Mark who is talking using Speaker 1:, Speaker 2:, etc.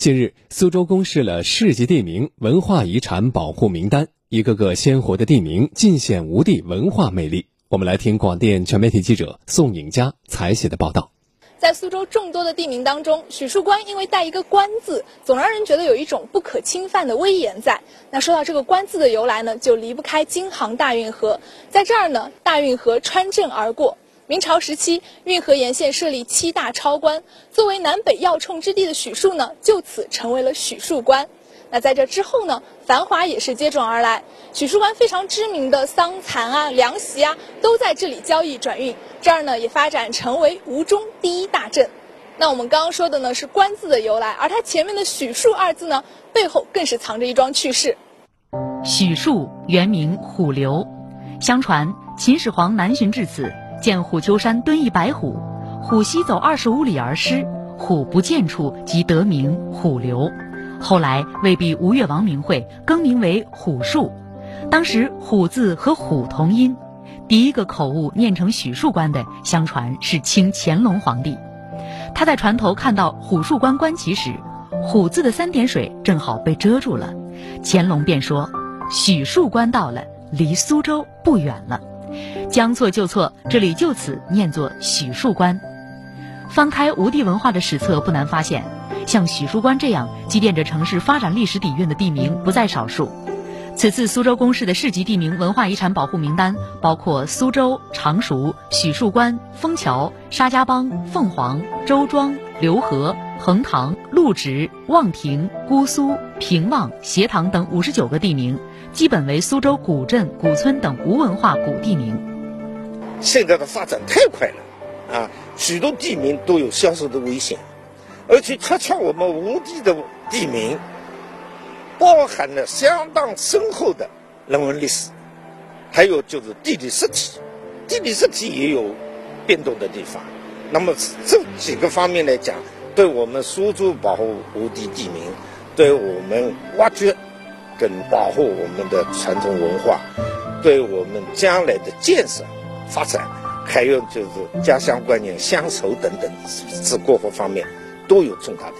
Speaker 1: 近日，苏州公示了市级地名文化遗产保护名单，一个个鲜活的地名尽显吴地文化魅力。我们来听广电全媒体记者宋颖佳采写的报道。
Speaker 2: 在苏州众多的地名当中，许树关因为带一个“关”字，总让人觉得有一种不可侵犯的威严在。那说到这个“关”字的由来呢，就离不开京杭大运河。在这儿呢，大运河穿镇而过。明朝时期，运河沿线设立七大超关，作为南北要冲之地的许树呢，就此成为了许树关。那在这之后呢，繁华也是接踵而来。许树关非常知名的桑蚕啊、凉席啊，都在这里交易转运。这儿呢，也发展成为吴中第一大镇。那我们刚刚说的呢是“关”字的由来，而它前面的“许树”二字呢，背后更是藏着一桩趣事。
Speaker 3: 许树原名虎流，相传秦始皇南巡至此。见虎丘山蹲一白虎，虎西走二十五里而失，虎不见处，即得名虎流。后来为避吴越王名讳，更名为虎树。当时虎字和虎同音，第一个口误念成许树关的，相传是清乾隆皇帝。他在船头看到虎树关关旗时，虎字的三点水正好被遮住了，乾隆便说：“许树关到了，离苏州不远了。”将错就错，这里就此念作许树关。翻开吴地文化的史册，不难发现，像许树关这样积淀着城市发展历史底蕴的地名不在少数。此次苏州公示的市级地名文化遗产保护名单，包括苏州、常熟、许树关、枫桥、沙家浜、凤凰、周庄、浏河、横塘、陆直、望亭、姑苏、平望、斜塘等五十九个地名，基本为苏州古镇、古村等无文化古地名。
Speaker 4: 现在的发展太快了，啊，许多地名都有消失的危险，而且恰恰我们吴地的地名，包含了相当深厚的人文历史，还有就是地理实体，地理实体也有变动的地方。那么这几个方面来讲，对我们苏州保护吴地地名，对我们挖掘跟保护我们的传统文化，对我们将来的建设。发展，还有就是家乡观念、乡愁等等，是各个方面都有重大的。